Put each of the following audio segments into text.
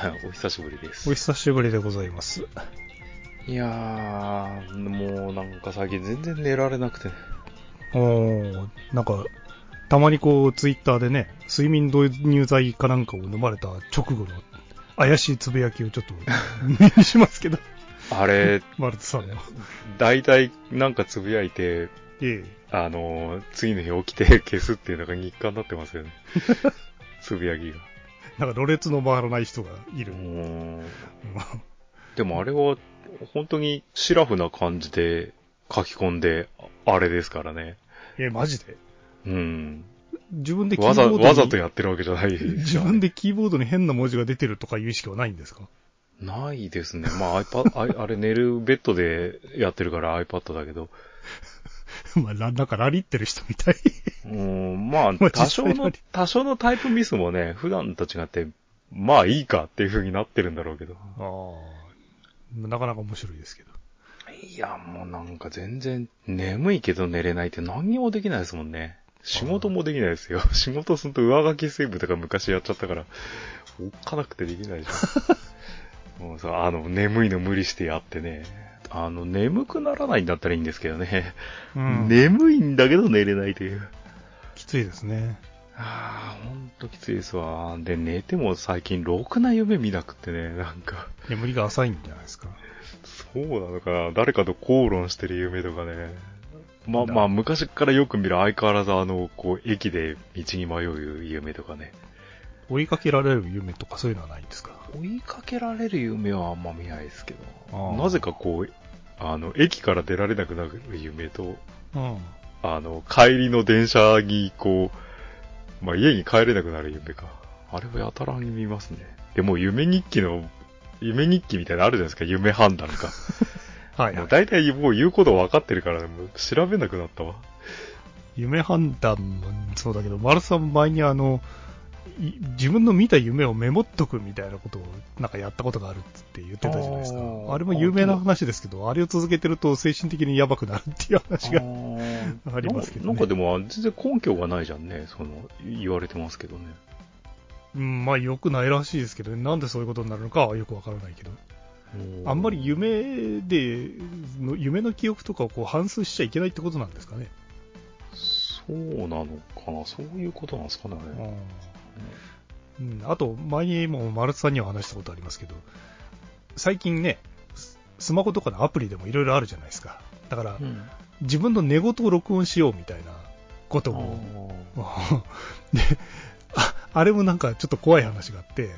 お久しぶりです。お久しぶりでございます。いやー、もうなんか最近全然寝られなくて。おー、なんか、たまにこう、ツイッターでね、睡眠導入剤かなんかを飲まれた直後の怪しいつぶやきをちょっと目にしますけど、あれ、マルトさんの。大体なんかつぶやいて、ええ。あのー、次の日起きて消すっていうのが日課になってますよね。つぶやきが。なんか、ろれつの回らない人がいうる。ん。でもあれは、本当にシラフな感じで書き込んで、あれですからね。え、マジで？うん。自分でキーわざ、ボードにわざとやってるわけじゃないね 自分でキーボードに変な文字が出てるとかいう意識はないんですか？ないですね。まあ iPad、ああれ寝るベッドでやってるから iPad だけど。まあ、ラなんかラリってる人みたい。うん、まあ まあ多少の多少のタイプミスもね、普段と違って、まあいいかっていう風になってるんだろうけど。ああ。なかなか面白いですけど。いや、もうなんか全然眠いけど寝れないって何にもできないですもんね。仕事もできないですよ。仕事すると上書きセーブとか昔やっちゃったから、おっかなくてできないじゃん。もうさ、あの、眠いの無理してやってね。あの、眠くならないんだったらいいんですけどね。うん。眠いんだけど寝れないという。きついですね。ああ、ほんときついですわ。で、寝ても最近ろくな夢見なくってね、なんか。眠りが浅いんじゃないですか。そうなのかな誰かと口論してる夢とかね。まあだまあ、昔からよく見る相変わらずあの、こう、駅で道に迷う夢とかね。追いかけられる夢とかそういうのはないんですか？追いかけられる夢はあんま見ないですけあど、ーなぜかこう、あの、駅から出られなくなる夢と、うん。あの、帰りの電車にこう、まあ家に帰れなくなる夢か。あれはやたらに見ますね。でも夢日記の、夢日記みたいなのあるじゃないですか、夢判断か。はい、もう大体もう言うこと分かってるから、もう調べなくなったわ。夢判断もそうだけど、丸さん前にあの、い自分の見た夢をメモっとくみたいなことをなんかやったことがあるって言ってたじゃないですか。あれも有名な話ですけど、あれを続けてると精神的にやばくなるっていう話が。あありますけどねなんかでも全然根拠がないじゃんね、その、言われてますけどね。うん、まあ良くないらしいですけど、なんでそういうことになるのかはよくわからないけど。あんまり夢で、の夢の記憶とかをこう反数しちゃいけないってことなんですかね。そうなのかな、そういうことなんですかね。うん、あと、前にも丸さんには話したことありますけど、最近ね、ススマホとかのアプリでもいろいろあるじゃないですか。だから、うん。自分の寝言を録音しようみたいなことを、であ、あれもなんかちょっと怖い話があって、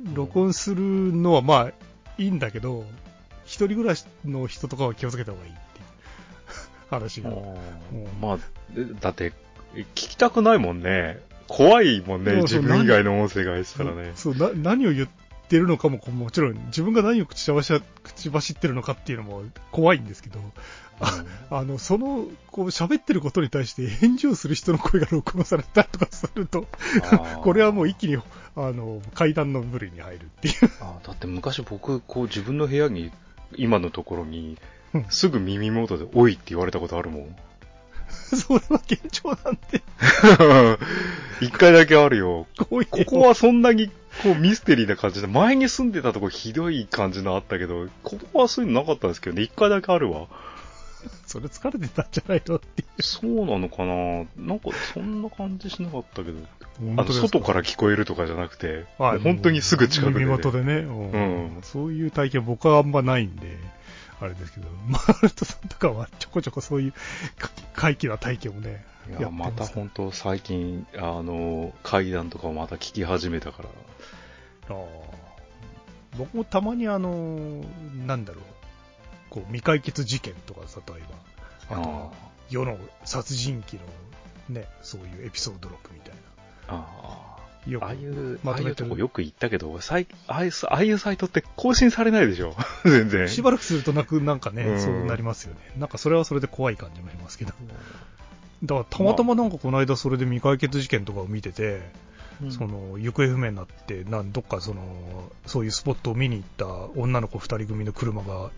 録音するのはまあいいんだけど、一人暮らしの人とかは気をつけた方がいいっていう 話が。まあ、でだって、聞きたくないもんね。怖いもんね、自分以外の音声が入ってたらね。そうな、何を言ってるのかももちろん、自分が何を口走口走ってるのかっていうのも怖いんですけど、あの、その、こう喋ってることに対して返事をする人の声が録音されたりとかすると、これはもう一気に、あの、階段の部類に入るっていう。あだって昔僕、こう自分の部屋に、今のところにうん、すぐ耳元で、おいって言われたことあるもん。それは現状なんて、一回だけあるよ。こここはそんなに、こうミステリーな感じで、前に住んでたとこひどい感じのあったけど、ここはそういうのなかったんですけどね、一回だけあるわ。それ疲れてたんじゃないのっていう。そうなのかな。なんかそんな感じしなかったけど、あの、外から聞こえるとかじゃなくて、はい。本当にすぐ近くで、耳ね。元でね、うん。そういう体験僕はあんまないんで、あれですけど、マルトさんとかはちょこちょこそういうか怪奇な体験をね、いや、また本当最近、あの、階段とかをまた聞き始めたから、あー。僕もたまにあの、なんだろう、こう未解決事件とか例えば、あとは世の殺人鬼のね、そういうエピソード録みたいあな。よあ、ああいう、ああまとめてるいうとこよく行ったけど、さいああいうああいうサイトって更新されないでしょ 全然。しばらくするとなく、なんかね、うんそうなりますよね。なんかそれはそれで怖い感じもしますけど。だからたまたまなんかこの間それで未解決事件とかを見てて、うんその行方不明になって、なんどっかそのそういうスポットを見に行った女の子二人組の車が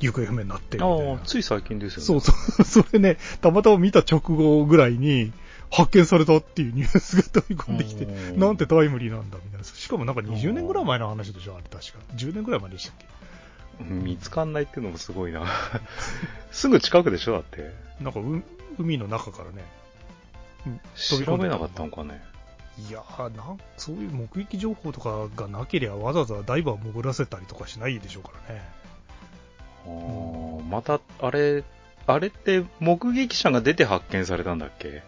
行方不明になってみたいなああ、つい最近ですよね。そうそう、それね、たまたま見た直後ぐらいに、発見されたっていうニュースが飛び込んできて、うんなんてタイムリーなんだみたいな。しかもなんか20年ぐらい前の話でしょ、あれ確か。10年ぐらい前でしたっけ？見つかんないっていうのもすごいな。すぐ近くでしょだって。なんかう海の中からね、調べなかったのかね。いやーなん、そういう目撃情報とかがなければわざわざダイバー潜らせたりとかしないでしょうからね。あーまた、あれ、あれって目撃者が出て発見されたんだっけ？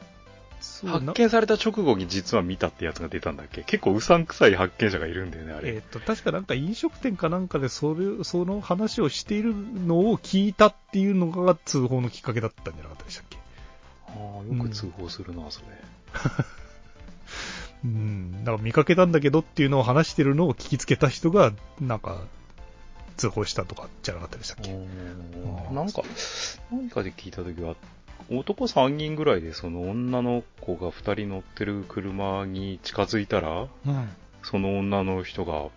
発見された直後に実は見たってやつが出たんだっけ？結構うさんくさい発見者がいるんだよね、あれ。えっと、確かなんか飲食店かなんかでそれ、その話をしているのを聞いたっていうのが通報のきっかけだったんじゃなかったでしたっけ？あーよく通報するな、それ。うん。だから見かけたんだけどっていうのを話してるのを聞きつけた人が、なんか、通報したとかじゃなかったでしたっけ？うんなんか、何かで聞いたときは、男3人ぐらいでその女の子が2人乗ってる車に近づいたら、うん。その女の人が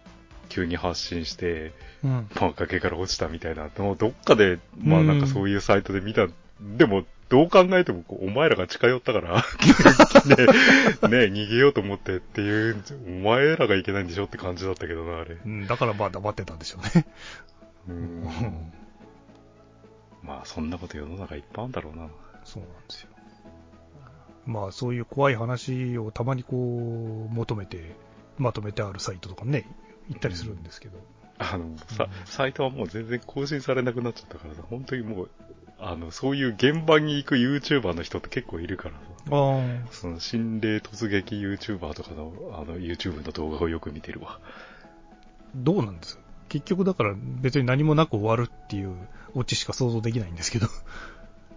急に発信して、うん。まあ崖から落ちたみたいなのをどっかで、まあうんなんかそういうサイトで見た。でも、どう考えてもお前らが近寄ったから、ね、ね、逃げようと思ってっていう、お前らがいけないんでしょって感じだったけどな、あれ。うん、だからまあ黙ってたんでしょうね。うん。まあそんなこと世の中いっぱいあるんだろうな。そうなんですよ。まあそういう怖い話をたまにこう求めて、まとめてあるサイトとかね、行ったりするんですけど。あの、さ、サイトはもう全然更新されなくなっちゃったからさ、本当にもう、あの、そういう現場に行く YouTuber の人って結構いるからさ、ああ、その心霊突撃 YouTuber とかの、あの、YouTube の動画をよく見てるわ。どうなんです？結局だから別に何もなく終わるっていうオチしか想像できないんですけど、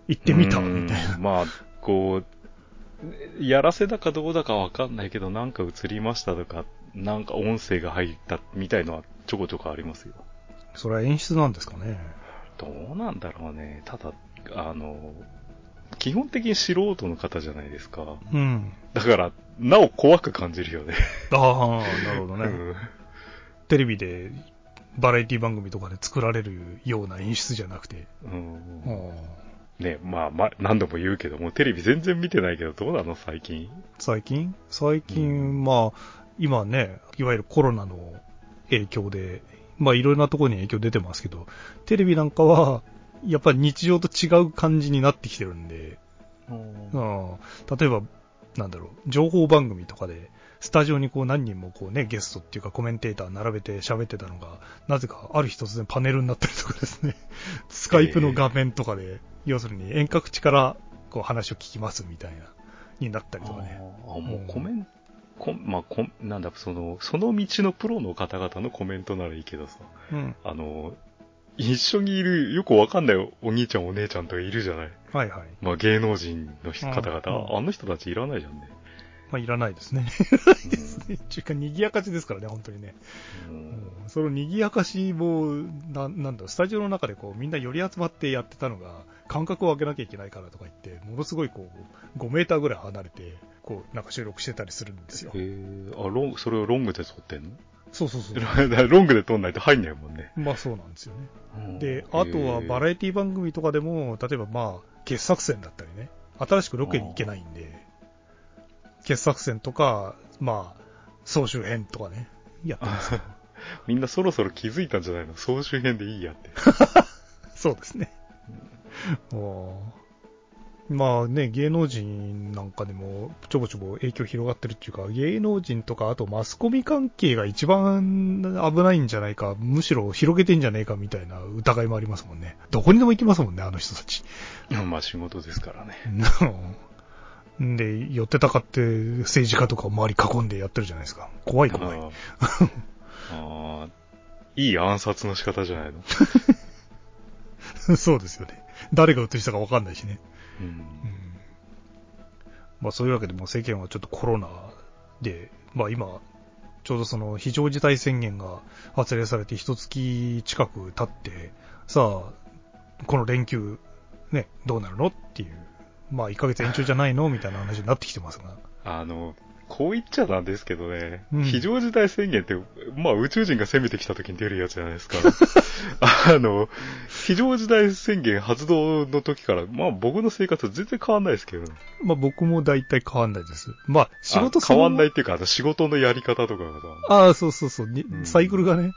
行ってみたうんみたいな。まあ、こう、やらせだかどうだかわかんないけど、なんか映りましたとか、なんか音声が入ったみたいのはちょこちょこありますよ。それは演出なんですかね。どうなんだろうね。ただ、あの、基本的に素人の方じゃないですか。うん。だから、なお怖く感じるよね。ああ、なるほどね。うんテレビでバラエティ番組とかで作られるような演出じゃなくて。うんうんね、まあ、まあ、何度も言うけども、テレビ全然見てないけど、どうなの？最近。最近？最近、まあ、今ね、いわゆるコロナの影響で、まあいろいろなところに影響出てますけど、テレビなんかは、やっぱり日常と違う感じになってきてるんで、うん、例えば、なんだろう、情報番組とかで、スタジオにこう何人もこうね、ゲストっていうかコメンテーター並べて喋ってたのが、なぜかある日突然パネルになったりとかですね、スカイプの画面とかで、要するに遠隔地からこう話を聞きますみたいな、になったりとかね。あーもうコメント、こまあ、こなんだ、その、その道のプロの方々のコメントならいいけどさ、うん。あの、一緒にいるよくわかんないお兄ちゃんお姉ちゃんとかいるじゃない。はいはい。まあ芸能人の人方々、うんうんあの人たちいらないじゃんね。まあいらないですね。うんっていうか、賑やかしですからね、本当にね。うんうんその賑やかしも、ななんだろう、スタジオの中でこう、みんな寄り集まってやってたのが、間隔を空けなきゃいけないからとか言って、ものすごいこう、5メーターぐらい離れて、こう、なんか収録してたりするんですよへ。えあ、ロング、それをロングで撮ってんの？そうそうそう。ロングで撮んないと入んないもんね。まあそうなんですよね。うんで、あとはバラエティ番組とかでも、例えばまあ、傑作選だったりね、新しくロケに行けないんで、傑作選とか、まあ、総集編とかね、やってますよ。みんなそろそろ気づいたんじゃないの？総集編でいいやって。そうですね。まあね、芸能人なんかでもちょぼちょぼ影響広がってるっていうか、芸能人とか、あとマスコミ関係が一番危ないんじゃないか、むしろ広げてんじゃねえかみたいな疑いもありますもんね。どこにでも行きますもんね、あの人たち。まあ仕事ですからね。で、寄ってたかって政治家とかを周り囲んでやってるじゃないですか。怖い怖い。あー あーいい暗殺の仕方じゃないの？そうですよね。誰が映したかわかんないしね。うんうんまあそういうわけでもう世間はちょっとコロナで、まあ今、ちょうどその非常事態宣言が発令されて一月近く経って、さあ、この連休、ね、どうなるの？っていう、まあ1ヶ月延長じゃないの？みたいな話になってきてますが。あの、こう言っちゃなんですけどね、うん非常事態宣言って、まあ宇宙人が攻めてきた時に出るやつじゃないですか。あの、非常事態宣言発動の時から、まあ僕の生活は全然変わんないですけどね。まあ僕も大体変わんないです。まあ仕事あ変わんないい。っていうか、あの仕事のやり方とかがさ、ああ、そうそうそう、にうんサイクルがね。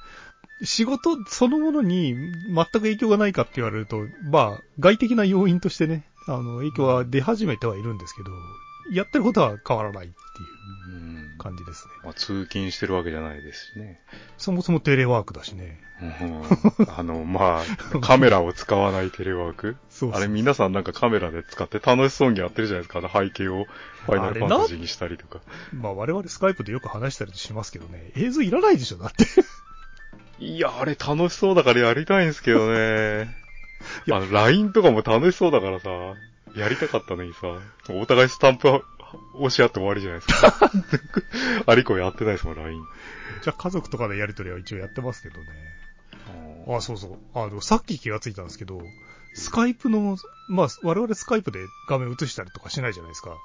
仕事そのものに全く影響がないかって言われると、まあ外的な要因としてね、あの影響は出始めてはいるんですけど、やってることは変わらないっていううん感じですね。まあ、通勤してるわけじゃないですしね。そもそもテレワークだしね。うんあの、まあ、カメラを使わないテレワークそうそうあれ皆さんなんかカメラで使って楽しそうにやってるじゃないですか。あの背景をファイナルファンタジーにしたりとか。まあ我々スカイプでよく話したりしますけどね、映像いらないでしょ、だって。いや、あれ楽しそうだからやりたいんですけどね。いやあの、LINE とかも楽しそうだからさ、やりたかったのにさ、お互いスタンプ押し合って終わりじゃないですか。ありこやってないですもん、LINE。じゃあ家族とかでやりとりは一応やってますけどね。あ、そうそう。あの、さっき気がついたんですけど、スカイプの、まあ、我々スカイプで画面映したりとかしないじゃないですか。だか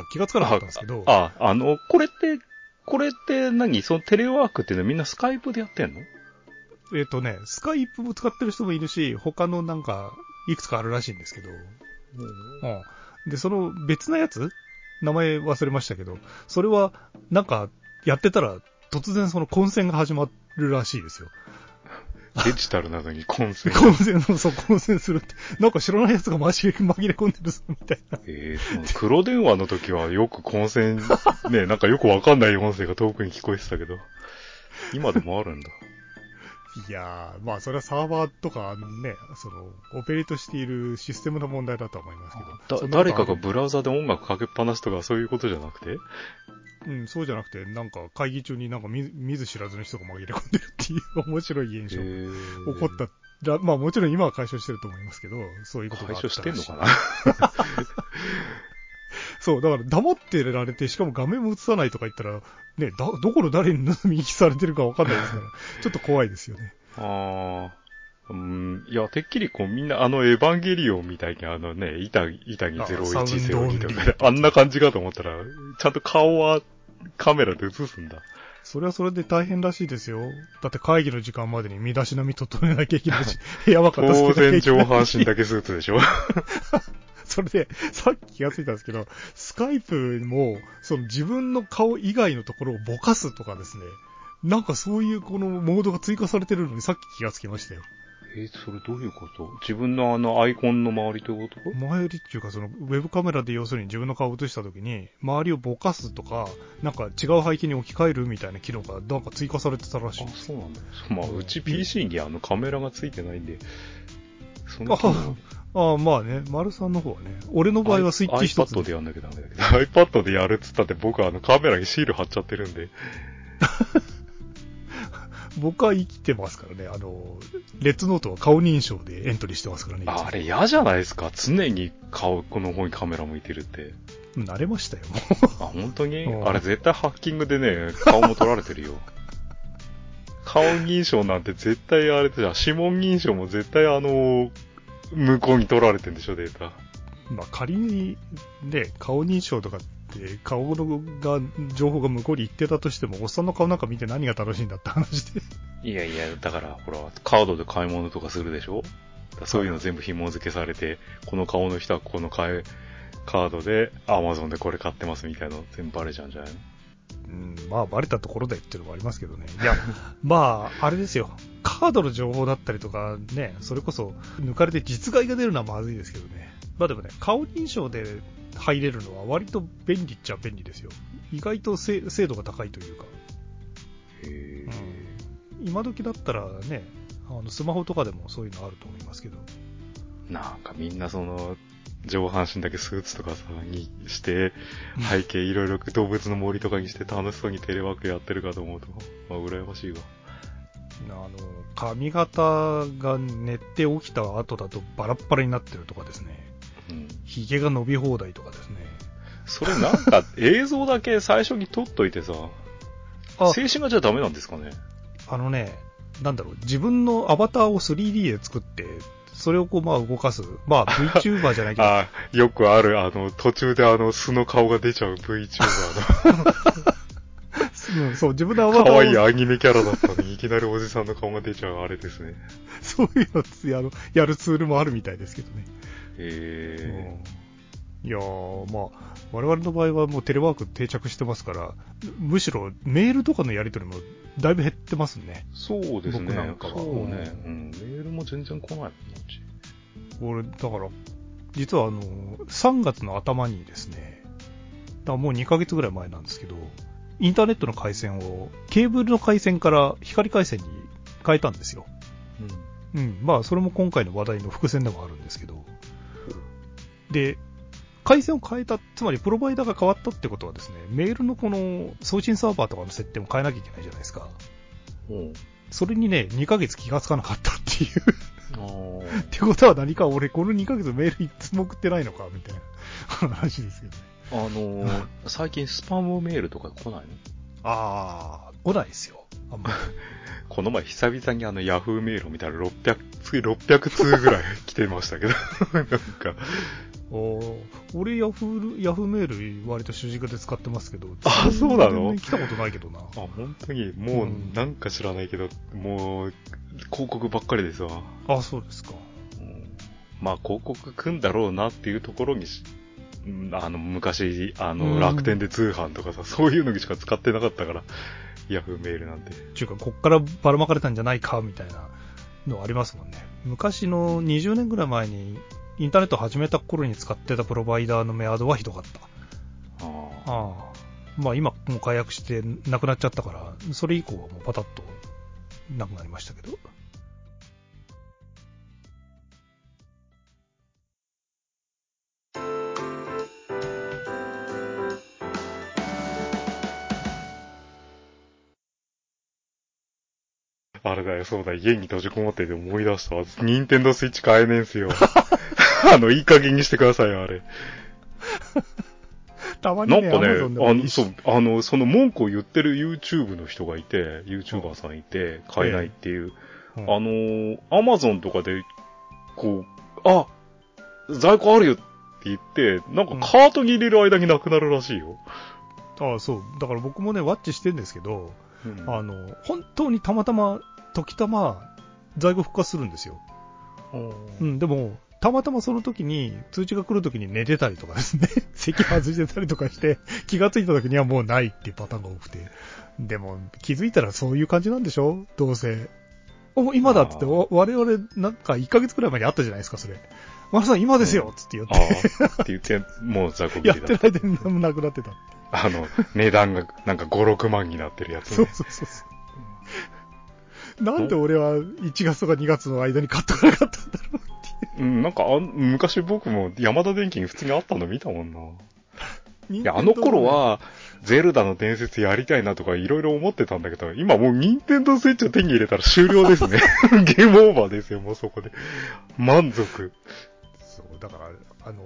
ら気がつかなかったんですけど、あ、あの、これって、これって何？そのテレワークっていうのはみんなスカイプでやってんの？えっ、とね、スカイプも使ってる人もいるし、他のなんか、いくつかあるらしいんですけど、うん。で、その別なやつ？名前忘れましたけど、それは、なんか、やってたら、突然その混戦が始まるらしいですよ。デジタルなのに混戦。混戦の、そう、混戦するって。なんか知らないやつが紛れ紛れ込んでるぞ、みたいな。えー、その黒電話の時はよく混戦、ね、なんかよくわかんない音声が遠くに聞こえてたけど、今でもあるんだ。いやー、まあ、それはサーバーとかね、その、オペレートしているシステムの問題だとは思いますけど。誰かがブラウザで音楽かけっぱなしとかそういうことじゃなくて？うん、そうじゃなくて、なんか会議中になんか見見ず知らずの人が紛れ込んでるっていう面白い現象が起こったら、まあもちろん今は解消してると思いますけど、そういうことが解あったらしい。消してんのかな？そう、だから黙ってられて、しかも画面も映さないとか言ったら、ね、だ、どこの誰に盗み聞きされてるかわかんないですから、ちょっと怖いですよね。ああ。うん、いや、てっきりこうみんなあのエヴァンゲリオンみたいにあのね、板、板にあ0102サウンドオンリとかーで、あんな感じかと思ったら、ちゃんと顔はカメラで映すんだ。それはそれで大変らしいですよ。だって会議の時間までに身だしなみ整えなきゃいけないし、部屋は片付当けなきゃ然いけない上半身だけスーツでしょ それで、さっき気がついたんですけど、スカイプも、その自分の顔以外のところをぼかすとかですね、なんかそういうこのモードが追加されてるのにさっき気がつきましたよ。え、それどういうこと？自分のあのアイコンの周りということ？前よりっていうかそのウェブカメラで要するに自分の顔を映した時に周りをぼかすとかなんか違う背景に置き換えるみたいな機能がなんか追加されてたらしいあそうなんだ。まあ、うち PC にあのカメラがついてないんで、そのあ あまあね。丸さんの方はね。俺の場合はスイッチ一つ iPad でやんなきゃダメだけど、iPad でやるっつったって僕はあのカメラにシール貼っちゃってるんで、僕は生きてますからね。あのレッツノートは顔認証でエントリーしてますからねあれ嫌じゃないですか？常に顔、この方にカメラ向いてるって。慣れましたよもあ、本当に？うん。あれ絶対ハッキングでね、顔も取られてるよ。顔認証なんて絶対あれじゃん、指紋認証も絶対あの、向こうに取られてんでしょ、データ。うまあ仮にね顔認証とかって顔のが情報が向こうに行ってたとしてもおっさんの顔なんか見て何が楽しいんだって話で。いやいや、だから、ほら、カードで買い物とかするでしょ。そういうの全部紐付けされて、この顔の人はこの買い、カードで、アマゾンでこれ買ってますみたいなの全部バレちゃうんじゃないの？うん、まあ、バレたところでっていうのもありますけどね。いや、まあ、あれですよ。カードの情報だったりとかね、それこそ抜かれて実害が出るのはまずいですけどね。まあでもね、顔認証で入れるのは割と便利っちゃ便利ですよ。意外と精精度が高いというか。へうん、今時だったらね、あのスマホとかでもそういうのあると思いますけど。なんかみんなその、上半身だけスーツとかさ、にして、背景いろいろ動物の森とかにして楽しそうにテレワークやってるかと思うと、まあ、羨ましいわ。あの、髪型が寝て起きた後だとバラッバラになってるとかですね。うん。髭が伸び放題とかですね。それなんか映像だけ最初に撮っといてさ、あ静止画じゃダメなんですかね？あのね、なんだろう、自分のアバターを 3D で作って、それをこう、まあ動かす。まあ VTuber じゃないけど。あよくある、あの、途中であの、素の顔が出ちゃう VTuber の。う んそう、自分のア可バターを愛いアニメキャラだったのに、いきなりおじさんの顔が出ちゃうあれですね。そういうのつやるやるツールもあるみたいですけどね。えいやー、まあ、我々の場合はもうテレワーク定着してますから、むしろメールとかのやり取りもだいぶ減ってますね。ー、そうですね。僕なんかはそうね。うん。メールも全然来ないもんち。俺、だから、実はあの、3月の頭にですね、だもう2ヶ月ぐらい前なんですけど、インターネットの回線を、ケーブルの回線から光回線に変えたんですよ。うん。まあ、それも今回の話題の伏線でもあるんですけど。で、回線を変えた、つまりプロバイダーが変わったってことはですね、メールのこの送信サーバーとかの設定も変えなきゃいけないじゃないですか。うん。それにね、2ヶ月気がつかなかったっていう。ってことは何か俺この2ヶ月メールいつも送ってないのかみたいな話ですけどね。あのー、最近スパムメールとか来ないの？あー、来ないですよ。あんまり。この前久々にあのヤフーメールを見たら600通、600通ぐらい来てましたけど、なんか、俺ヤフー、ヤフーメール割と主軸で使ってますけど。あそうなの？来たことないけどな。あ、本当に、もううんなんか知らないけど、もう、広告ばっかりですわ。あ、そうですか。うんまあ広告くんだろうなっていうところにあの、昔、あの、うん楽天で通販とかさ、そういうのしか使ってなかったから、ヤフーメールなんて。ちゅうか、こっからばらまかれたんじゃないかみたいなのありますもんね。昔の20年ぐらい前にインターネット始めた頃に使ってたプロバイダーのメアドはひどかった。ああああ。まあ今もう解約してなくなっちゃったから、それ以降はもうパタッとなくなりましたけど。あれだよ、そうだ、家に閉じこもってて思い出したわ。ニンテンドースイッチ買えねえんすよ。あの、いい加減にしてくださいよ、あれ。たまにね、なんかね、あの、そう、あの、その文句を言ってる YouTube の人がいて、YouTuber さんいて、買えないっていう。うんあのー、Amazon とかで、こう、あ、在庫あるよって言って、なんかカートに入れる間になくなるらしいよ。ああ、そう。だから僕もね、ワッチしてんですけど、うんあの、本当にたまたま、時たま、在庫復活するんですよ。うん、でも、たまたまその時に、通知が来る時に寝てたりとかですね、席外してたりとかして、気がついた時にはもうないっていうパターンが多くて。でも、気づいたらそういう感じなんでしょ？どうせ。お、今だって言って、お我々なんか1ヶ月くらい前にあったじゃないですか、それ。マラさん今ですよつって言っあて、あ、って言って、もう在庫切やっ。てる間に何もなくなってた。あの、値段がなんか5、6万になってるやつそうね。そうそうそう。なんで俺は1月とか2月の間に買っとかなかったんだろうう。うん、なんかあん、昔僕も山田電機に普通にあったの見たもんな。いいや、あの頃、は、ゼルダの伝説やりたいなとかいろいろ思ってたんだけど、今もうニンテンドースイッチを手に入れたら終了ですね。ゲームオーバーですよ、もうそこで。満足。そう、だから、あの、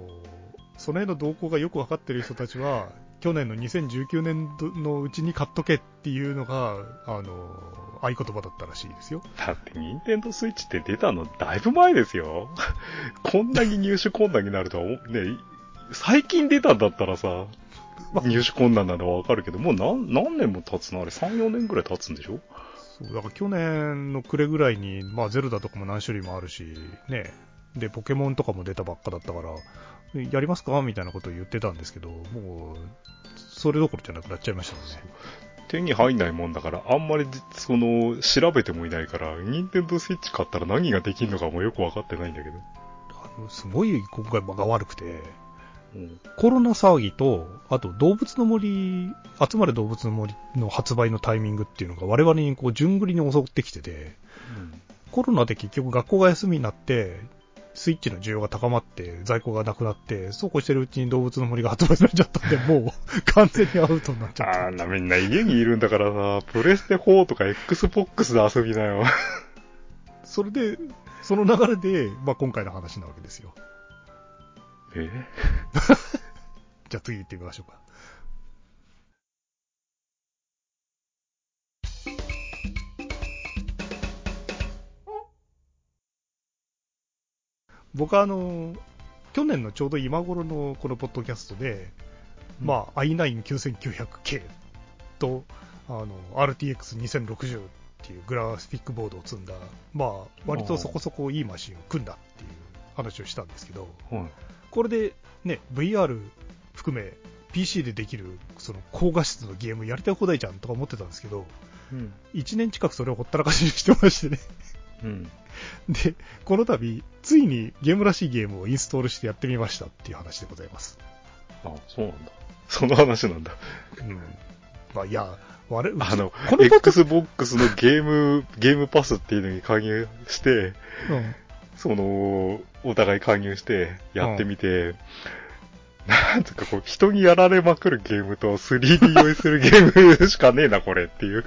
その辺の動向がよくわかってる人たちは、去年の2019年度のうちに買っとけっていうのが、あの、合言葉だったらしいですよ。だって、ニンテンドースイッチって出たのだいぶ前ですよ。こんなに入手困難になるとは、ね、最近出たんだったらさ、入手困難なのはわかるけど、もう何、何年も経つの？あれ、3、4年ぐらい経つんでしょ？そう、だから去年の暮れぐらいに、まあゼルダとかも何種類もあるし、ね、で、ポケモンとかも出たばっかだったから、やりますか？みたいなことを言ってたんですけど、もう、それどころじゃなくなっちゃいましたもんね。手に入んないもんだから、あんまり、その、調べてもいないから、ニンテンドースイッチ買ったら何ができるのかもよくわかってないんだけど。あのすごい今回間が悪くて、うん。コロナ騒ぎと、あと動物の森、集まる動物の森の発売のタイミングっていうのが我々にこう順繰りに襲ってきてて、コロナで結局学校が休みになって、スイッチの需要が高まって、在庫がなくなって、そうこうしてるうちに動物の森が発売されちゃったんで、もう 完全にアウトになっちゃった。あんなみんな家にいるんだからさ、プレステ4とか Xbox で遊びなよ。それで、その流れで、まあ今回の話なわけですよ。え？じゃあ次行ってみましょうか。僕はあの、去年のちょうど今頃のこのポッドキャストで、まあ、i9-9900K と、あの、RTX2060 っていうグラフィックボードを積んだ、まあ、割とそこそこいいマシンを組んだっていう話をしたんですけど、はい。これでね、VR 含め PC でできるその高画質のゲームやりたい放題じゃんとか思ってたんですけど、うん。1年近くそれをほったらかしにしてましてね。うん。で、この度、ついにゲームらしいゲームをインストールしてやってみましたっていう話でございます。あ、そうなんだ。その話なんだ。うん。まあ、いや、我々、あのこの Xbox のゲーム、ゲームパスっていうのに加入して、うんその、お互い加入して、やってみて、なんとかこう、人にやられまくるゲームと 3D 酔いするゲームしかねえな、これっていう。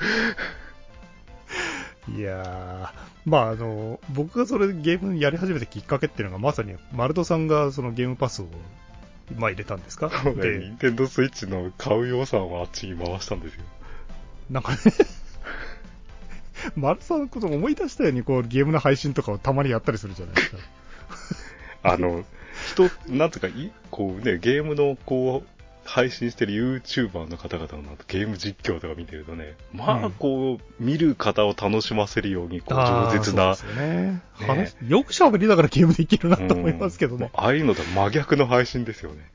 いやー、まああの、僕がそれゲームやり始めたきっかけっていうのがまさに、マルトさんがそのゲームパスを、まあ入れたんですか？そうね、で、任天堂スイッチの買う予算をあっちに回したんですよ。なんかね、マルトさんのことを思い出したようにこうゲームの配信とかをたまにやったりするじゃないですか。あの、人、なんとかい、こうね、ゲームのこう、配信してる YouTuber の方々のゲーム実況とか見てるとね、まうんあこう、見る方を楽しませるように、こう、あー饒舌な、そうですよねね話よく喋りながらゲームできるなと思いますけどね。うんああいうのと真逆の配信ですよね。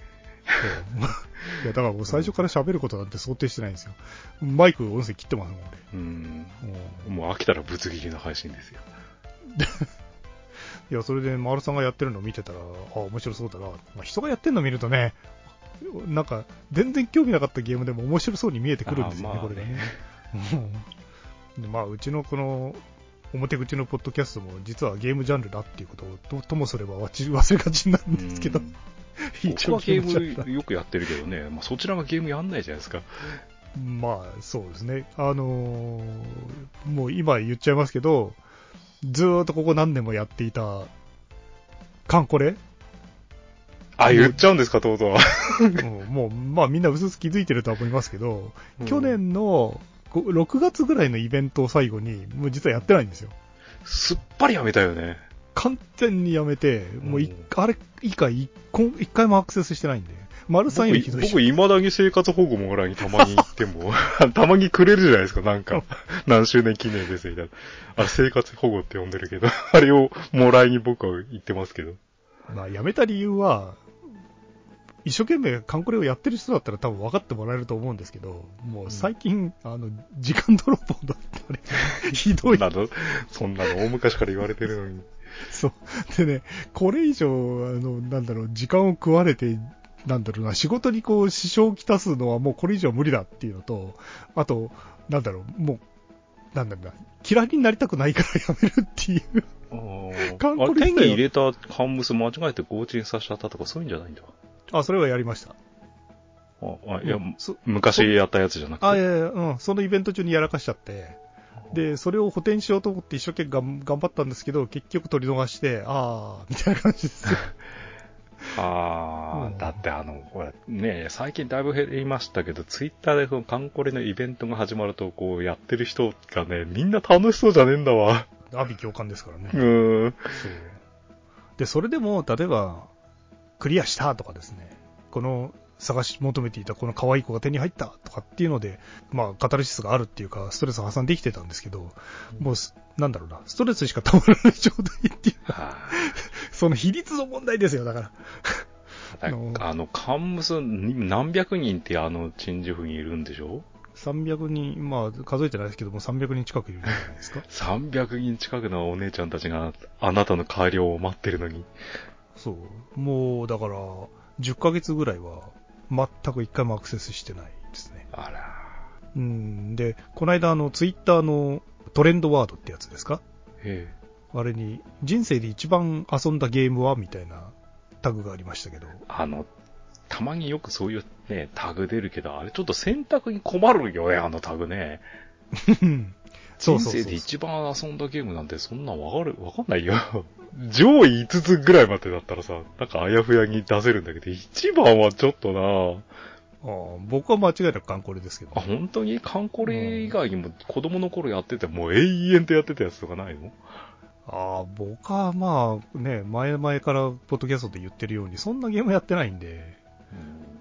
いや、だからもう最初から喋ることなんて想定してないんですよ。マイク音声切ってますもん、うん。俺。ももう飽きたらぶつ切りの配信ですよ。う いや、それで丸さんがやってるのを見てたら、あ、面白そうだな。まあ、人がやってるのを見るとね、なんか、全然興味なかったゲームでも面白そうに見えてくるんですよね、あーまあこれがね。うんでまあ、うちのこの、表口のポッドキャストも実はゲームジャンルだっていうことをとともすれば忘れがちなんですけど、うん 一応僕はゲゲームよくやってるけどね、まあ、そちらがゲームやんないじゃないですか。まあ、そうですね。あのーもう今言っちゃいますけど、ずーっとここ何年もやっていた、カンコレ、あ、言っちゃうんですか、とうとう。うんもう、まあみんなうすうす気づいてるとは思いますけど、去年のこ6月ぐらいのイベントを最後に、もう実はやってないんですよ。すっぱりやめたよね。完全にやめて、もういうんあれ以下一回もアクセスしてないんで、丸さんよりひどいし僕、未だに生活保護もらいにたまに行っても、たまにくれるじゃないですか、なんか。何周年記念ですみたいな。あれ、生活保護って呼んでるけど、あれをもらいに僕は行ってますけど。まあ、やめた理由は、一生懸命カンコレをやってる人だったら多分分かってもらえると思うんですけど、もう最近、あの、時間泥棒だってあれ、ひどい。そんなの、そんなの大昔から言われてるのに。そう。でね、これ以上、あの、なんだろう、時間を食われて、なんだろうな、仕事にこう、支障をきたすのはもうこれ以上無理だっていうのと、あと、なんだろう、もう、なんだろうな、嫌いになりたくないからやめるっていう。ああれ手に入れたカンムス間違えて強沈させちゃったとかそういうんじゃないんだ。あ、それはやりました。あ、あいや、うんそ昔やったやつじゃなくて。あ、いやいや、うん、そのイベント中にやらかしちゃって、で、それを補填しようと思って一生懸命頑張ったんですけど、結局取り逃して、あー、みたいな感じですよ。ああ、うんだってあの、ほら、ね最近だいぶ減りましたけど、ツイッターでそのカンコレのイベントが始まると、こうやってる人がね、みんな楽しそうじゃねえんだわ。阿鼻共感ですからね。うーん。そうで、それでも、例えば、クリアしたとかですね、この探し求めていたこの可愛い子が手に入ったとかっていうので、まあ、カタルシスがあるっていうか、ストレスを挟んできてたんですけど、もうす、なんだろうな、ストレスしかたまらない状態っていう その比率の問題ですよ、だから。あ、の、カンムスに何百人ってあの、チンジュフにいるんでしょ？300人、まあ、数えてないですけども、300人近くいるんじゃないですか？?300 人近くのお姉ちゃんたちがあなたの改良を待ってるのに。そう。もう、だから、10ヶ月ぐらいは、全く一回もアクセスしてないですね。あら。うん。で、この間、あの、ツイッターのトレンドワードってやつですか？えあれに、人生で一番遊んだゲームは？みたいなタグがありましたけど。え。あの、たまによくそういうね、タグ出るけど、あれちょっと選択に困るよね、あのタグね。そうそうそう人生で一番遊んだゲームなんてそんなんわかる、わかんないよ。上位5つぐらいまでだったらさ、なんかあやふやに出せるんだけど、一番はちょっとな。ああ僕は間違いなくカンコレですけど、あ、本当に？カンコレ以外にも子供の頃やっててもう永遠とやってたやつとかないの？ああ、僕はまあね、前々からポッドキャストで言ってるように、そんなゲームやってないんで、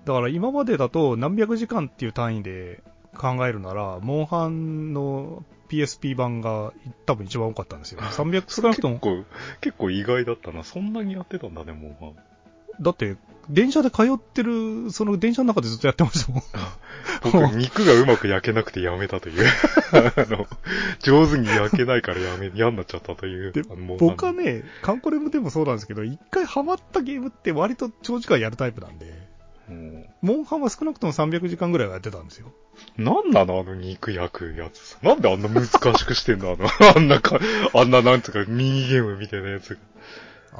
だから今までだと何百時間っていう単位で考えるなら、モンハンの PSP 版が多分一番多かったんですよ。300少なくとも結。構、結構意外だったな。そんなにやってたんだね、もう。だって、電車で通ってる、その電車の中でずっとやってましたもん。僕、肉がうまく焼けなくてやめたという。あの、上手に焼けないからやめ、嫌になっちゃったという。で僕はね、カンコレムでもそうなんですけど、一回ハマったゲームって割と長時間やるタイプなんで、うんモンハンは少なくとも300時間ぐらいはやってたんですよ。なんなの？あの肉焼くやつ。なんであんな難しくしてんの？あの、あんなか、あんななんつうかミニゲームみたいなやつが。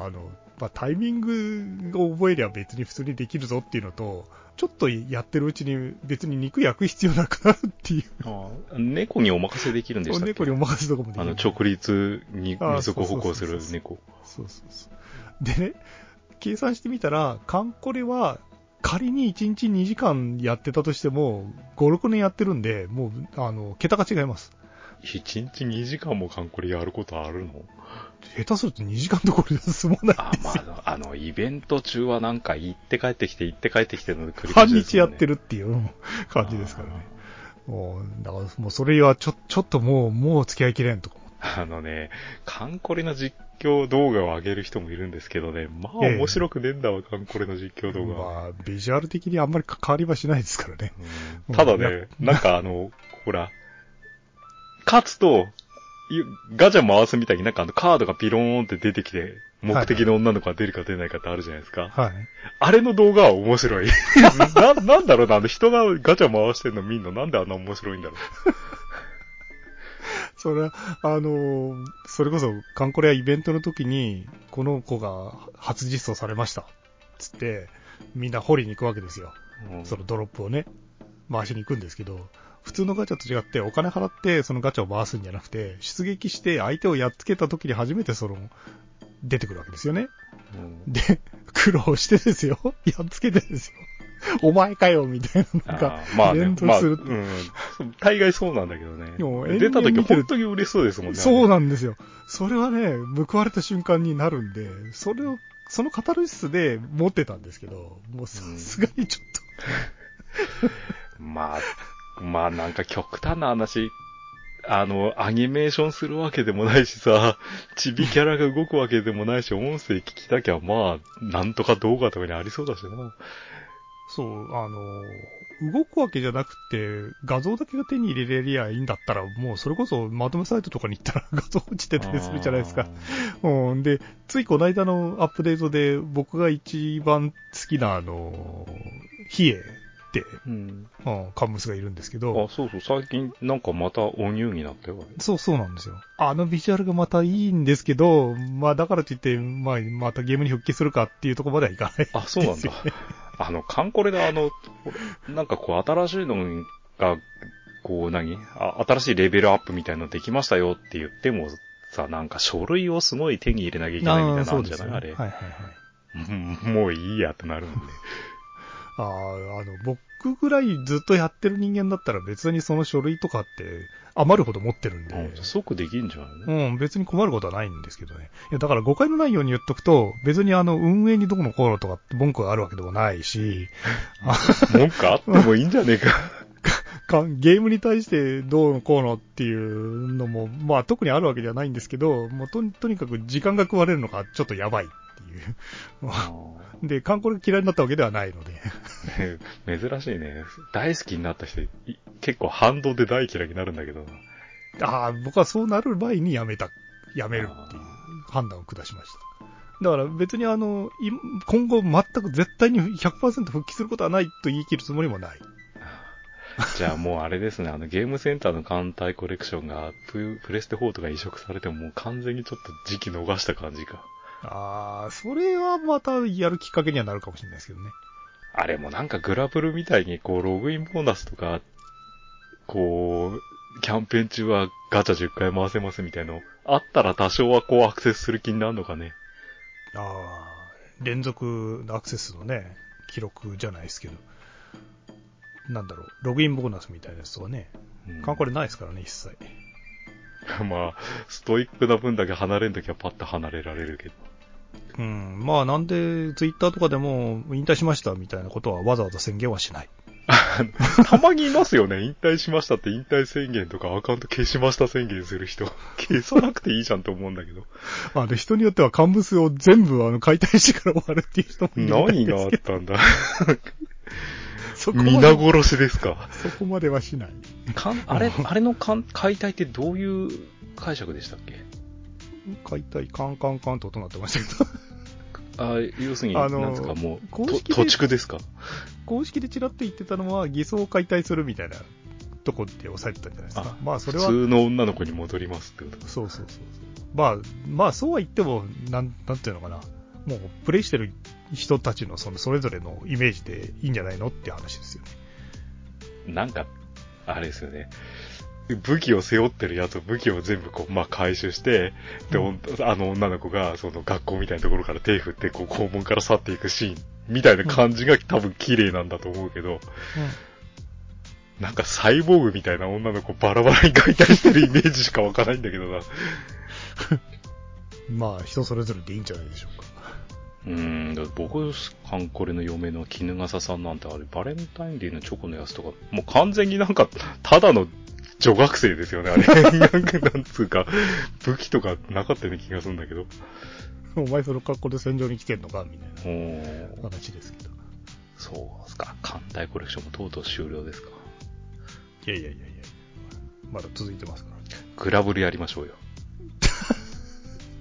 あの、まあ、タイミングを覚えりゃ別に普通にできるぞっていうのと、ちょっとやってるうちに別に肉焼く必要なくなるっていう。ああ猫にお任せできるんでしたっけ？猫にお任せとかもできる。あの、直立に二足歩行する猫。そうそうそう。でね、計算してみたら、カンコレは仮に1日2時間やってたとしても、5、6年やってるんで、もう、あの、桁が違います。一日2時間もカンコレやることあるの？下手すると2時間どころで済まないあ、まあ、あの、イベント中はなんか行って帰ってきて、行って帰ってきての繰り返半しです日やってるるっていう感じですからね。もう、だからもうそれはちょ、ちょっともう、もう付き合いきれんと。あのね、カンコレの実況動画を上げる人もいるんですけどね、まあええ面白くねえんだわ、カンコレの実況動画は。まあ、ビジュアル的にあんまり関わりはしないですからね。うんただね、なんかあの、ほら、勝つと、いガチャ回すみたいになんかあのカードがピローンって出てきて、目的の女の子が出るか出ないかってあるじゃないですか。はい。あれの動画は面白い。な、なんだろうな、あの人がガチャ回してんの見んのなんであんな面白いんだろう。それは、あのーそれこそ、カンコレやイベントの時に、この子が初実装されました。つって、みんな掘りに行くわけですよ。うんそのドロップをね、回しに行くんですけど、普通のガチャと違って、お金払ってそのガチャを回すんじゃなくて、出撃して相手をやっつけた時に初めてその、出てくるわけですよね。うんで、苦労してですよ。やっつけてですよ。お前かよ、みたいな、なんかまあね、まあ、連動する。うん。大概そうなんだけどね。出た時本当に嬉しそうですもんね。そうななんですよ。それはね、報われた瞬間になるんで、それを、そのカタルシスで持ってたんですけど、もうさすがにちょっまあ、まあなんか極端な話、あの、アニメーションするわけでもないしさ、チビキャラが動くわけでもないし、音声聞きたきゃ、まあ、なんとか動画とかにありそうだしな。と、そう、あの、動くわけじゃなくて、画像だけが手に入れれりゃいいんだったら、もうそれこそまとめサイトとかに行ったら 画像落ちてたりするじゃないですか。うん、で、ついこの間のアップデートで僕が一番好きなあの、ヒエって、うん。うん、カンムスがいるんですけあど、、そうそう、最近なんかまたおニューになったよ。そうそうなんですよ。あのビジュアルがまたいいんですけど、まあだからといって、まあまたゲームに復帰するかっていうところまではいかない。あ、そうなんだ。あの、カンコレであの、なんかこう新しいのが、こう何？あ新しいレベルアップみたいなのできましたよって言ってもさ、なんか書類をすごい手に入れなきゃいけないみたいなのあるんじゃない？あれ。はいはいはい。うんもういいやってなるんで。ああ、あの、僕ぐらいずっとやってる人間だったら別にその書類とかって余るほど持ってるんで、うん即できんじゃんね。うん、別に困ることはないんですけどね。いや、だから誤解のないように言っとくと、別にあの、運営にどこのこうのとかって文句があるわけでもないし、あ 文句あってもいいんじゃねえか。か ゲームに対してどうのこうのっていうのも、まあ特にあるわけではないんですけど、もうとにとにかく時間が食われるのがちょっとやばいっていう。まあ で、観光が嫌いになったわけではないので。珍しいね。大好きになった人、い結構反動で大嫌いになるんだけどな。ああ、僕はそうなる前にやめた、やめるっていう判断を下しました。だから別にあの、い今後全く絶対に100%復帰することはないと言い切るつもりもない。じゃあもうあれですね、あのゲームセンターの艦隊コレクションがププレステ4とか移植されてももう完全にちょっと時期逃した感じか。ああ、それはまたやるきっかけにはなるかもしれないですけどね。あれもなんかグラブルみたいにこうログインボーナスとか、こう、キャンペーン中はガチャ10回回せますみたいのあったら多少はこうアクセスする気になるのかね。ああ、連続アクセスのね、記録じゃないですけど。なんだろう、ログインボーナスみたいなやつとかね。うんカンコレないですからね、一切。まあ、ストイックな分だけ離れんときはパッと離れられるけど。うん。まあなんで、ツイッターとかでも引退しましたみたいなことはわざわざ宣言はしない。たまにいますよね。引退しましたって引退宣言とかアカウント消しました宣言する人。消さなくていいじゃんと思うんだけど。あで、人によっては乾物を全部あの解体してから終わるっていう人もいる何があったんだ 皆殺しですか？そこまではしない。かんあれ、あれのかん解体ってどういう解釈でしたっけ？解体カンカンカンと音鳴ってましたけど。あ要するに、あのなんですか、もう、と公式で土地区ですか？公式でチラッと言ってたのは偽装を解体するみたいなとこで押さえてたんじゃないですかあ。まあそれは、普通の女の子に戻りますってこと？そうそうそうそう。まあ、まあそうは言っても、なん、なんていうのかな。もうプレイしてる人たちのそのそれぞれのイメージでいいんじゃないのって話ですよね。なんか、あれですよね。武器を背負ってるやつを武器を全部こう、まあ、回収して、で、おんあの女の子が、その学校みたいなところから手振って、こう、校門から去っていくシーン、みたいな感じが多分綺麗なんだと思うけど、なんかサイボーグみたいな女の子バラバラに解体してるイメージしかわかないんだけどな。まあ人それぞれでいいんじゃないでしょうか。うーん、僕、カンコレの嫁の絹笠さんなんてあれ、バレンタインデーのチョコのやつとか、もう完全になんか、ただの女学生ですよね、あれ。なんか、なんつうか、武器とかなかったような気がするんだけど。お前その格好で戦場に来てんのかみたいな話ですけど。そうですか。艦隊コレクションもとうとう終了ですか。いやいやいやいやまだ続いてますから。グラブルやりましょうよ。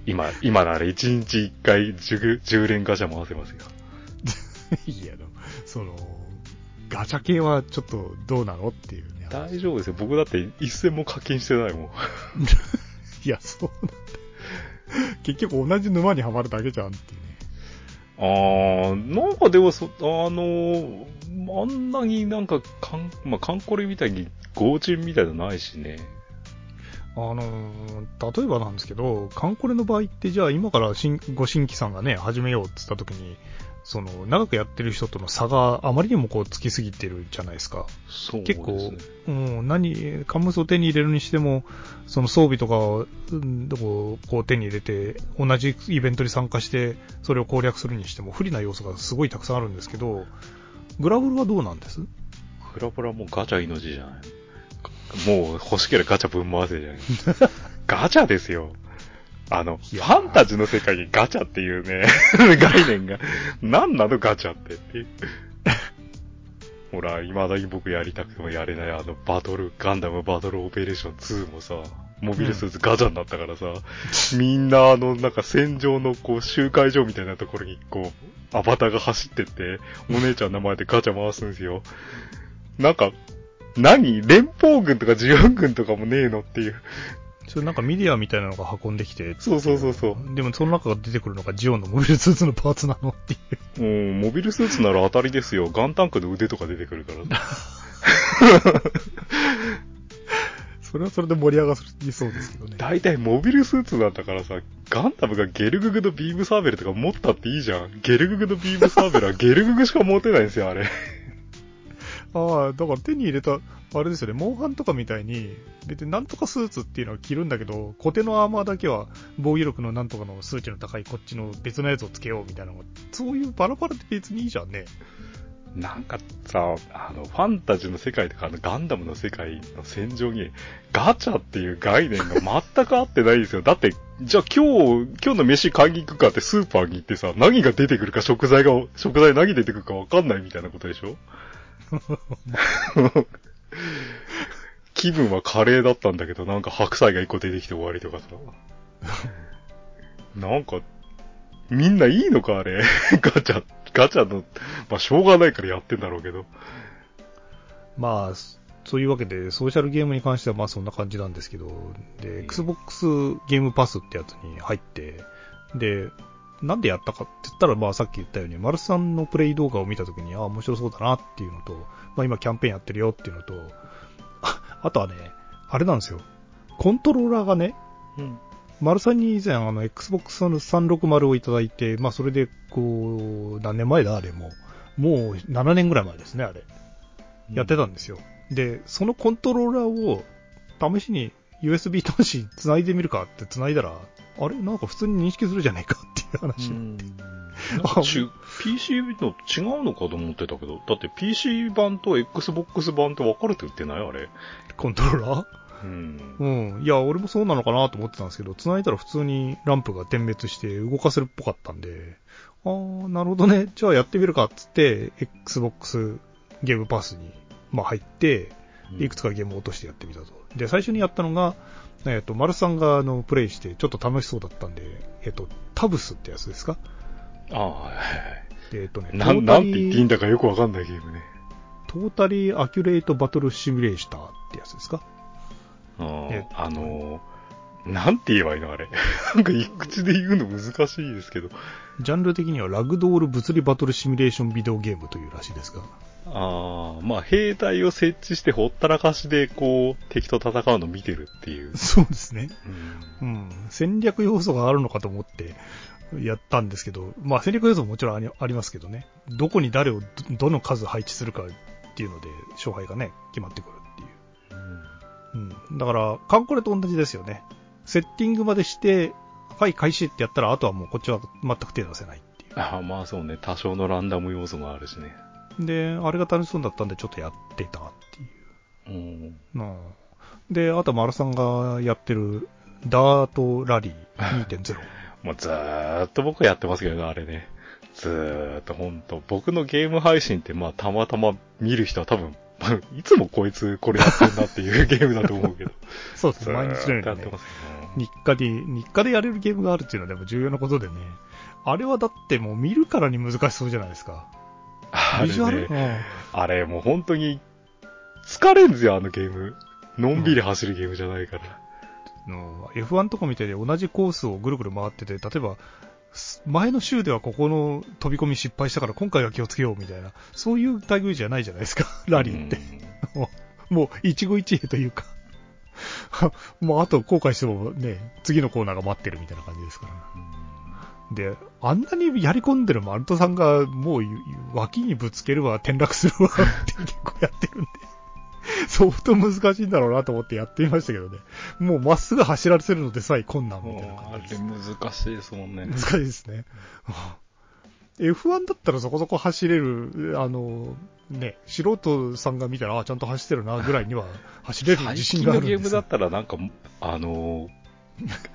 今、今なら1日1回 10, 10連ガチャ回せますよ。いや、その、ガチャ系はちょっとどうなのっていうね。大丈夫ですよ。僕だって一銭も課金してないもん。いや、そうなんだ。結局同じ沼にはまるだけじゃんっていうね。あー、なんかでもそ、あのー、あんなになんか、かん、まあ、カンコレみたいに強靭みたいなのないしね。あのー例えばなんですけど、カンコレの場合って、じゃあ今から新ご新規さんがね、始めようって言った時に、その、長くやってる人との差があまりにもこう、つきすぎてるじゃないですか。そうです結ね。構、うん、何、カンムスを手に入れるにしても、その装備とかを、うんどここう手に入れて、同じイベントに参加して、それを攻略するにしても、不利な要素がすごいたくさんあるんですけど、グラブルはどうなんです？フラフラもうガチャ命じゃない？もう欲しければガチャぶん回せじゃない？ガチャですよ。あの、ファンタジーの世界にガチャっていうね、概念が、何なのガチャってっていう。ほら、未だに僕やりたくてもやれないあのバトル、ガンダムバトルオペレーション2もさ、モビルスーツガチャになったからさ、みんなあの、なんか戦場のこう集会場みたいなところにこう、アバターが走ってって、お姉ちゃんの前でガチャ回すんですよ。なんか、何？連邦軍とかジオン軍とかもねえのっていう。それなんかミディアみたいなのが運んできて、そうそうそうそう。でもその中が出てくるのがジオンのモビルスーツのパーツなのっていう。もう、モビルスーツなら当たりですよ。ガンタンクの腕とか出てくるから。それはそれで盛り上がりそうですけどね。大体モビルスーツなんだからさ、ガンダムがゲルググのビームサーベルとか持ったっていいじゃん。ゲルググのビームサーベルはゲルググしか持てないんですよ、あれ。ああ、だから手に入れた、あれですよね、モンハンとかみたいに、別になんとかスーツっていうのは着るんだけど、固定のアーマーだけは防御力のなんとかの数値の高いこっちの別のやつをつけようみたいなのが、そういうバラバラで別にいいじゃんね。なんかさ、あの、ファンタジーの世界とか、あの、ガンダムの世界の戦場に、ガチャっていう概念が全く合ってないですよ。だって、じゃあ今日、今日の飯買いに行くかってスーパーに行ってさ、何が出てくるか食材が、食材何出てくるかわかんないみたいなことでしょ？気分はカレーだったんだけど、なんか白菜が一個出てきて終わりとかさ。なんか、みんないいのかあれ？ガチャ、ガチャの、まあしょうがないからやってんだろうけど。まあ、そういうわけで、ソーシャルゲームに関してはまあそんな感じなんですけど、で、Xbox ゲームパスってやつに入って、で、なんでやったかって言ったら、まあさっき言ったように、マルスさんのプレイ動画を見たときに、ああ、面白そうだなっていうのと、まあ今キャンペーンやってるよっていうのと、あ あとはね、あれなんですよ。コントローラーがね、うん。マルさんに以前あの Xbox の360をいただいて、まあそれでこう、何年前だあれもう。もう7年ぐらい前ですね、あれ。やってたんですよ。で、そのコントローラーを試しに USB 端子繋いでみるかって繋いだら、あれ？なんか普通に認識するじゃないかっていう話。うん。なんかち PC の違うのかと思ってたけど、だって PC 版と Xbox 版って分かれて売ってない？あれ。コントローラー？うん。うん。いや、俺もそうなのかなと思ってたんですけど、繋いだら普通にランプが点滅して動かせるっぽかったんで、あー、なるほどね。じゃあやってみるかっつって、Xbox ゲームパスに、まあ入って、いくつかゲームを落としてやってみたと。で、最初にやったのが、えっ、と、丸さんがあの、プレイしてちょっと楽しそうだったんで、えっ、と、タブスってやつですか？ああ、はいはいでえっ、とね、はい。なん、なんて言っていいんだだかよくわかんないゲームね。トータリーアキュレートバトルシミュレーターってやつですか？あえああのー、なんて言えばいいのあれ。なんか一口で言うの難しいですけど。ジャンル的にはラグドール物理バトルシミュレーションビデオゲームというらしいですが。ああ、まあ兵隊を設置してほったらかしでこう敵と戦うの見てるっていう。そうですね。うんうん。戦略要素があるのかと思ってやったんですけど、まあ戦略要素ももちろんありますけどね。どこに誰をどどの数配置するかっていうので勝敗がね、決まってくるっていう。うん。だから、カンコレと同じですよね。セッティングまでして、ファイ開始ってやったら、あとはもうこっちは全く手出せないっていああ、まあそうね。多少のランダム要素もあるしね。う。で、あれが楽しそうだったんでちょっとやってたっていう。うん。なあで、あと丸さんがやってるダートラリー2.0。もうずーっと僕やってますけどね、あれね。ずーっとほんと。僕のゲーム配信ってまあたまたま見る人は多分、いつもこいつこれやってんなっていうゲームだと思うけど。そうですずね、毎日のようにねーっとやってま、すよね。日課で、日課でやれるゲームがあるっていうのはでも重要なことでね。あれはだってもう見るからに難しそうじゃないですか。あビジュアル、れね、あれもう本当に疲れんですよ、あのゲーム。のんびり走るゲームじゃないから。うんの F1 とかみたいで同じコースをぐるぐる回ってて、例えば、す前の週ではここの飛び込み失敗したから今回は気をつけようみたいな、そういう類じゃないじゃないですか、ラリーって。もう一期一会というか。もうあと後悔してもね、次のコーナーが待ってるみたいな感じですから。で、あんなにやり込んでるマルトさんが、もう脇にぶつけるわ、転落するわ って結構やってるんで、相当難しいんだろうなと思ってやってみましたけどね。もうまっすぐ走らせるのでさえ困難みたいな感じです。難しいですもんね。難しいですね。F1 だったらそこそこ走れる、あの、ね、素人さんが見たら、あ、ちゃんと走ってるな、ぐらいには走れる最自信近のゲームがあるんですよ。だったらなんか、あのー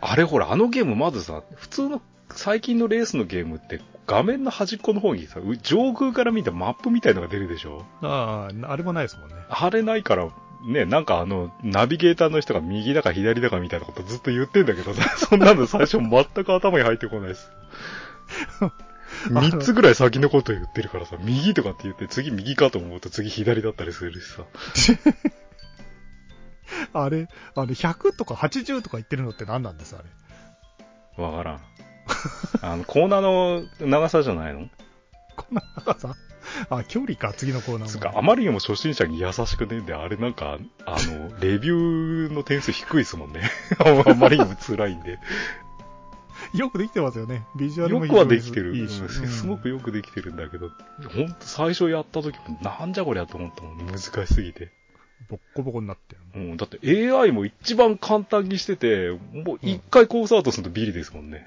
あれほら、あのゲームまずさ、普通の最近のレースのゲームって画面の端っこの方にさ、う上空から見たマップみたいのが出るでしょ？ああ、あれもないですもんね。あれないから、ね、なんかあの、ナビゲーターの人が右だか左だかみたいなことずっと言ってんだけどさ、そんなの最初全く頭に入ってこないです。三つぐらい先のこと言ってるからさ、右とかって言って次右かと思うと次左だったりするしさ。あれ、あれ、100とか80とか言ってるのって何なんですあれ？わからん。あの、コーナーの長さじゃないの？こんな長さ？あ、距離か、次のコーナつうか、あ。まりにも初心者に優しくねえんで、あれなんか、あの、レビューの点数低いですもんね。あまりにも辛いんで。よくできてますよね。ビジュアルもよくはできてる。いいし。うんうんすごくよくできてるんだけど、ほんと最初やった時もなんじゃこりゃと思ったもん。難しすぎて。ボッコボコになってる。うん、だって AI も一番簡単にしてて、もう一回コースアウトするとビリですもんね。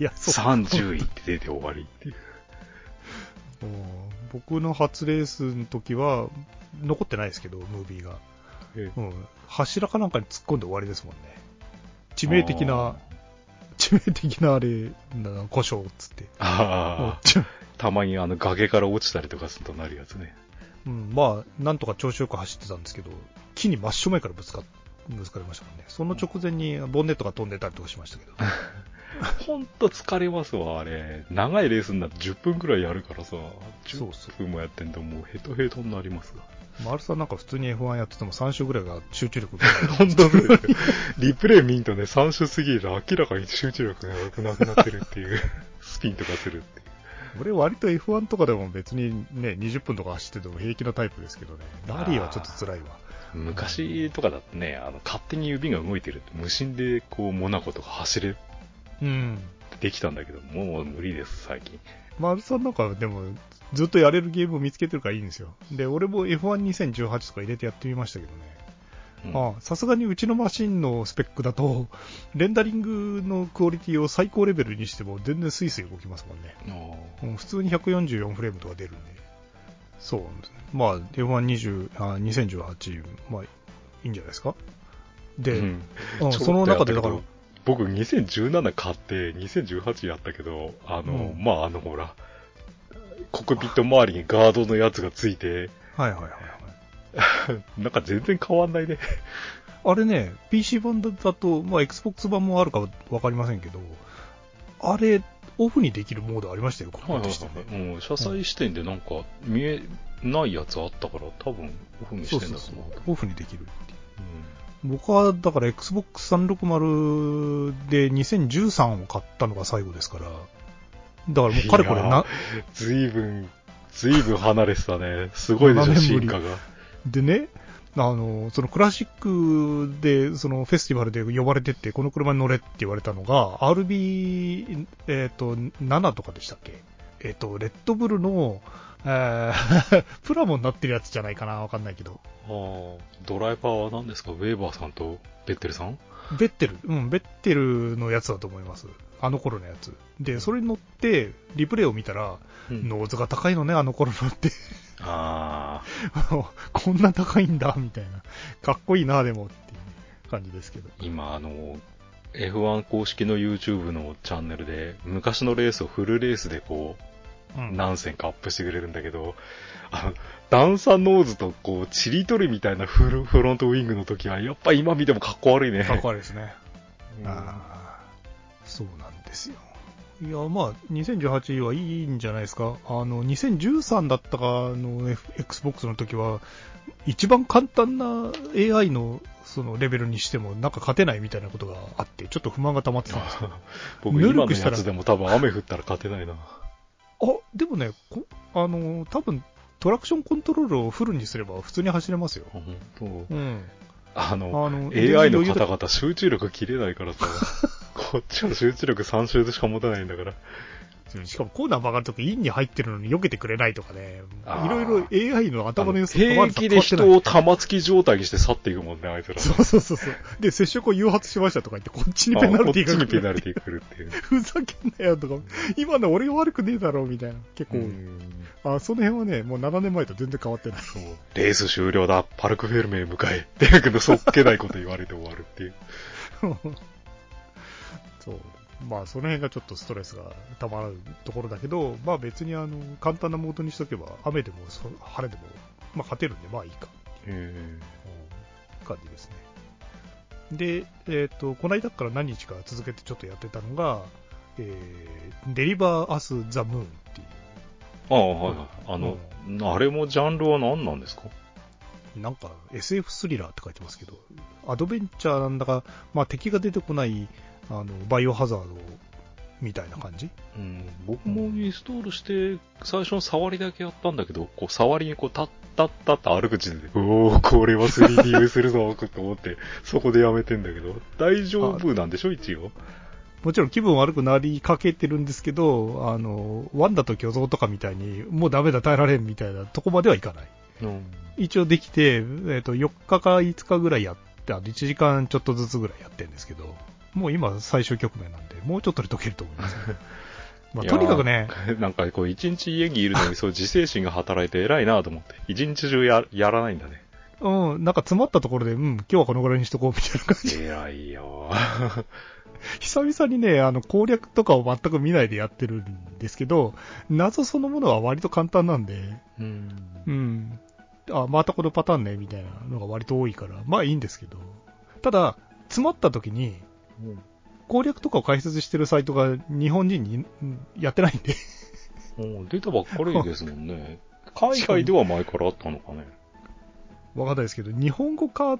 いや、そう。30位って出て終わりっていう。うん僕の初レースの時は、残ってないですけど、ムービーが。えうん。柱かなんかに突っ込んで終わりですもんね。致命的なあ、致命的なあれ、な故障っつって。たまにあの崖から落ちたりとかするとなるやつね。うん、まあ、なんとか調子よく走ってたんですけど、木に真正面からぶつかぶつかりましたもんね。その直前にボンネットが飛んでたりとかしましたけど。ほんと疲れますわ、あれ。長いレースになって10分くらいやるからさ、そうそう10分もやってんともうヘトヘトになりますわ。丸さんなんか普通に F1 やってても3周ぐらいが集中力が 本当そうですよ。リプレイ見んとね、3周過ぎると明らかに集中力がなくなってるっていう。スピンとかするっていう。俺割と F1 とかでも別にね、20分とか走ってても平気なタイプですけどね。ラリーはちょっと辛いわ。昔とかだとね、あの、勝手に指が動いてるって、無心でこう、モナコとか走れ、うん。できたんだけど、もう無理です、最近。丸さんなんかでも、ずっとやれるゲームを見つけてるからいいんですよ。で、俺も F12018 とか入れてやってみましたけどね。うんさすがにうちのマシンのスペックだと、レンダリングのクオリティを最高レベルにしても全然スイスイ動きますもんね。うん普通に144フレームとか出るんで。そうなんですね。まあ、F120、あ2018、まあ、いいんじゃないですか？で、うんその中でだから僕2017買って2018やったけど、あの、うんまああのほら、コックピット周りにガードのやつがついて、はいはいはいはい。なんか全然変わんないね。あれね、PC 版だと、まあ、Xbox 版もあるかわかりませんけど、あれ、オフにできるモードありましたよ、こことしてね。うん、車載視点でなんか見えないやつあったから、多分オフにしてんだと思う。オフにできるっていう。僕は、だから Xbox 360で2013を買ったのが最後ですから、だからもうかれこれな、ずいぶん、ずいぶん離れてたね。すごいでしょ、7年ぶり進化が。でね、あの、そのクラシックで、そのフェスティバルで呼ばれてって、この車に乗れって言われたのが、RB、えっ、と、7とかでしたっけ？えっ、と、レッドブルの、えー プラモになってるやつじゃないかなわかんないけど。あードライバーは何ですか？ウェーバーさんとベッテルさん？ベッテル、うん、ベッテルのやつだと思います。あの頃のやつ。で、それに乗って、リプレイを見たら、うんノーズが高いのね、あの頃のって。あ こんな高いんだ、みたいな。かっこいいな、でも、っていう感じですけど。ー今あの、F1 公式の YouTube のチャンネルで、昔のレースをフルレースでこう、うん何戦かアップしてくれるんだけど、あの、段差ノーズとこう、チリ取りみたいなフルフロントウィングの時は、やっぱ今見てもかっこ悪いね。かっこ悪いですね。うんああ、そうなんですよ。いや、まあ、2018はいいんじゃないですか。あの、2013だったかの F- Xbox の時は、一番簡単な AI のそのレベルにしても、なんか勝てないみたいなことがあって、ちょっと不満が溜まってたんですよ。僕ぬる今のやつでも多分雨降ったら勝てないな。あ、でもね、こあの、多分トラクションコントロールをフルにすれば普通に走れますよ。あ本当うん。あの、あの AI の方々集中力切れないからさ、こっちは集中力3周でしか持たないんだから。しかもコーナー曲がるときインに入ってるのに避けてくれないとかね。いろいろ AI の頭の良さ平気で人を玉突き状態にして去っていくもんね、あいつら。そうそうそうそう。で、接触を誘発しましたとか言って、こっちにペナルティーがあこっちにペナルルティー来るっていう。ふざけんなよとか、今の俺が悪くねえだろ、みたいな。結構、うんあ、その辺はね、もう7年前と全然変わってない。そうレース終了だ、パルクフェルメへ向かえ。ってやけど、そっけないこと言われて終わるっていう。そう。まあ、その辺がちょっとストレスがたまるところだけど、まあ別にあの、簡単なモードにしとけば、雨でもそ晴れでも、まあ勝てるんで、まあいいか。うん感じですね。で、えっ、と、この間から何日か続けてちょっとやってたのが、えー、デリバーアス・ザ・ムーンっていああ、はいはい。あの、あれもジャンルは何なんですか？う、なんか SF スリラーって書いてますけど、アドベンチャーなんだか、まあ敵が出てこない、あの、バイオハザードみたいな感じ？うん、僕もインストールして、最初の触りだけやったんだけど、こう、触りにこう、タッタッタッと歩く時点で、おー、これは 3D 映するぞ、と思って、そこでやめてんだけど、大丈夫なんでしょ、一応。もちろん気分悪くなりかけてるんですけど、あの、ワンダと巨像とかみたいに、もうダメだ、耐えられんみたいなとこまではいかない。うん。一応できて、えっ、と、4日か5日ぐらいやって、あと1時間ちょっとずつぐらいやってるんですけど、もう今最終局面なんで、もうちょっとで解けると思います、まあ、とにかくね、なんかこう、一日家にいるのに、そう、自制心が働いて偉いなと思って、一日中や、やらないんだね。うん、なんか詰まったところで、うん、今日はこのぐらいにしとこうみたいな感じ。偉いよ。久々にね、あの、攻略とかを全く見ないでやってるんですけど、謎そのものは割と簡単なんで、うん。うん。あ、またこのパターンね、みたいなのが割と多いから、まあいいんですけど。ただ、詰まった時に、攻略とかを解説してるサイトが日本人にうんやってないんで。もう出たばっかりですもんね。海外では前からあったのかね。わかんないですけど、日本語化を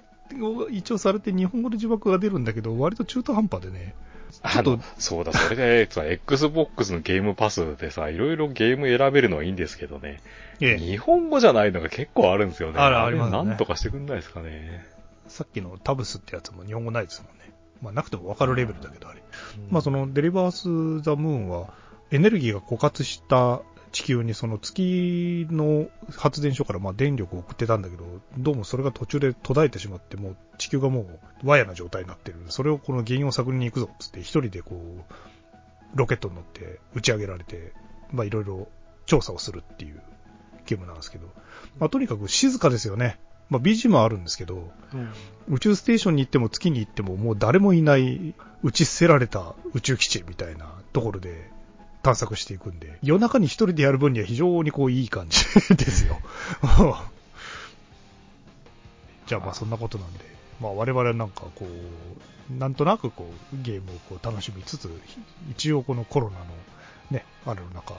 一応されて日本語で字幕が出るんだけど、割と中途半端でね。あの、そうだ、それで、さ、Xbox のゲームパスでさ、いろいろゲーム選べるのはいいんですけどね。ええ、日本語じゃないのが結構あるんですよね。あるれありますねなんとかしてくんないですかね。さっきのタブスってやつも日本語ないですもんね。まあなくてもわかるレベルだけど、あれ。まあそのデリバース・ザ・ムーンは、エネルギーが枯渇した地球にその月の発電所からまあ電力を送ってたんだけど、どうもそれが途中で途絶えてしまって、もう地球がもう和やな状態になってる。それをこの原因を探りに行くぞっつって一人でこう、ロケットに乗って打ち上げられて、まあいろいろ調査をするっていうゲームなんですけど、まあとにかく静かですよね。まあ BG もあるんですけど、うん。宇宙ステーションに行っても月に行ってももう誰もいない打ち捨てられた宇宙基地みたいなところで探索していくんで、夜中に一人でやる分には非常にこういい感じ ですよ。じゃあまあそんなことなんで、まあ我々はなんかこう、なんとなくこうゲームをこう楽しみつつ、一応このコロナのね、ある中、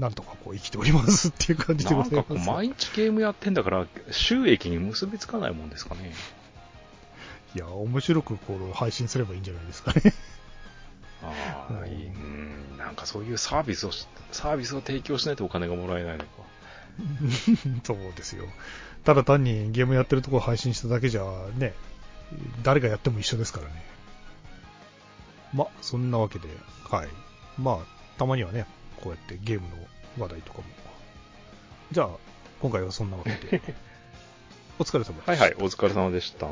なんとかこう生きておりますっていう感じでごなんかざいます。こう毎日ゲームやってんだから、収益に結びつかないもんですかね。いや、面白くこう配信すればいいんじゃないですかね。ああ、うんいい。うん、なんかそういうサービスをし、サービスを提供しないとお金がもらえないのか。そうですよ。ただ単にゲームやってるところ配信しただけじゃね、誰がやっても一緒ですからね。ま、そんなわけで、はい。まあ、たまにはね、こうやってゲームの話題とかも。じゃあ、今回はそんなわけで。お疲れ様です。はいはい、お疲れ様でした。